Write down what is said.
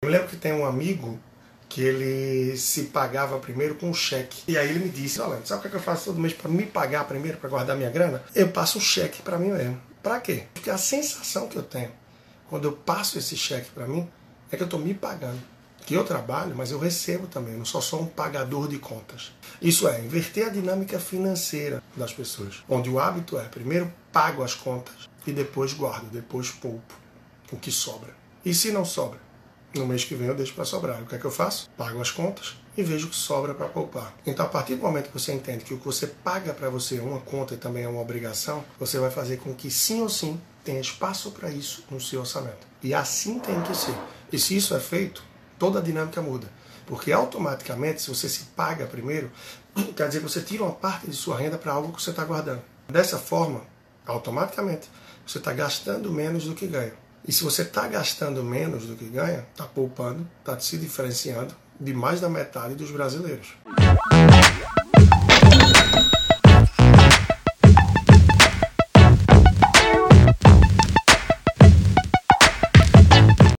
Eu lembro que tem um amigo que ele se pagava primeiro com um cheque. E aí ele me disse, olha, sabe o que eu faço todo mês para me pagar primeiro, para guardar minha grana? Eu passo um cheque para mim mesmo. Para quê? Porque a sensação que eu tenho quando eu passo esse cheque para mim é que eu estou me pagando. Que eu trabalho, mas eu recebo também, eu não sou só um pagador de contas. Isso é, inverter a dinâmica financeira das pessoas, onde o hábito é primeiro pago as contas e depois guardo, depois poupo o que sobra. E se não sobra? No mês que vem eu deixo para sobrar. O que é que eu faço? Pago as contas e vejo o que sobra para poupar. Então, a partir do momento que você entende que o que você paga para você é uma conta e também é uma obrigação, você vai fazer com que sim ou sim tenha espaço para isso no seu orçamento. E assim tem que ser. E se isso é feito, toda a dinâmica muda. Porque automaticamente, se você se paga primeiro, quer dizer que você tira uma parte de sua renda para algo que você está guardando. Dessa forma, automaticamente, você está gastando menos do que ganha. E se você está gastando menos do que ganha, está poupando, está se diferenciando de mais da metade dos brasileiros.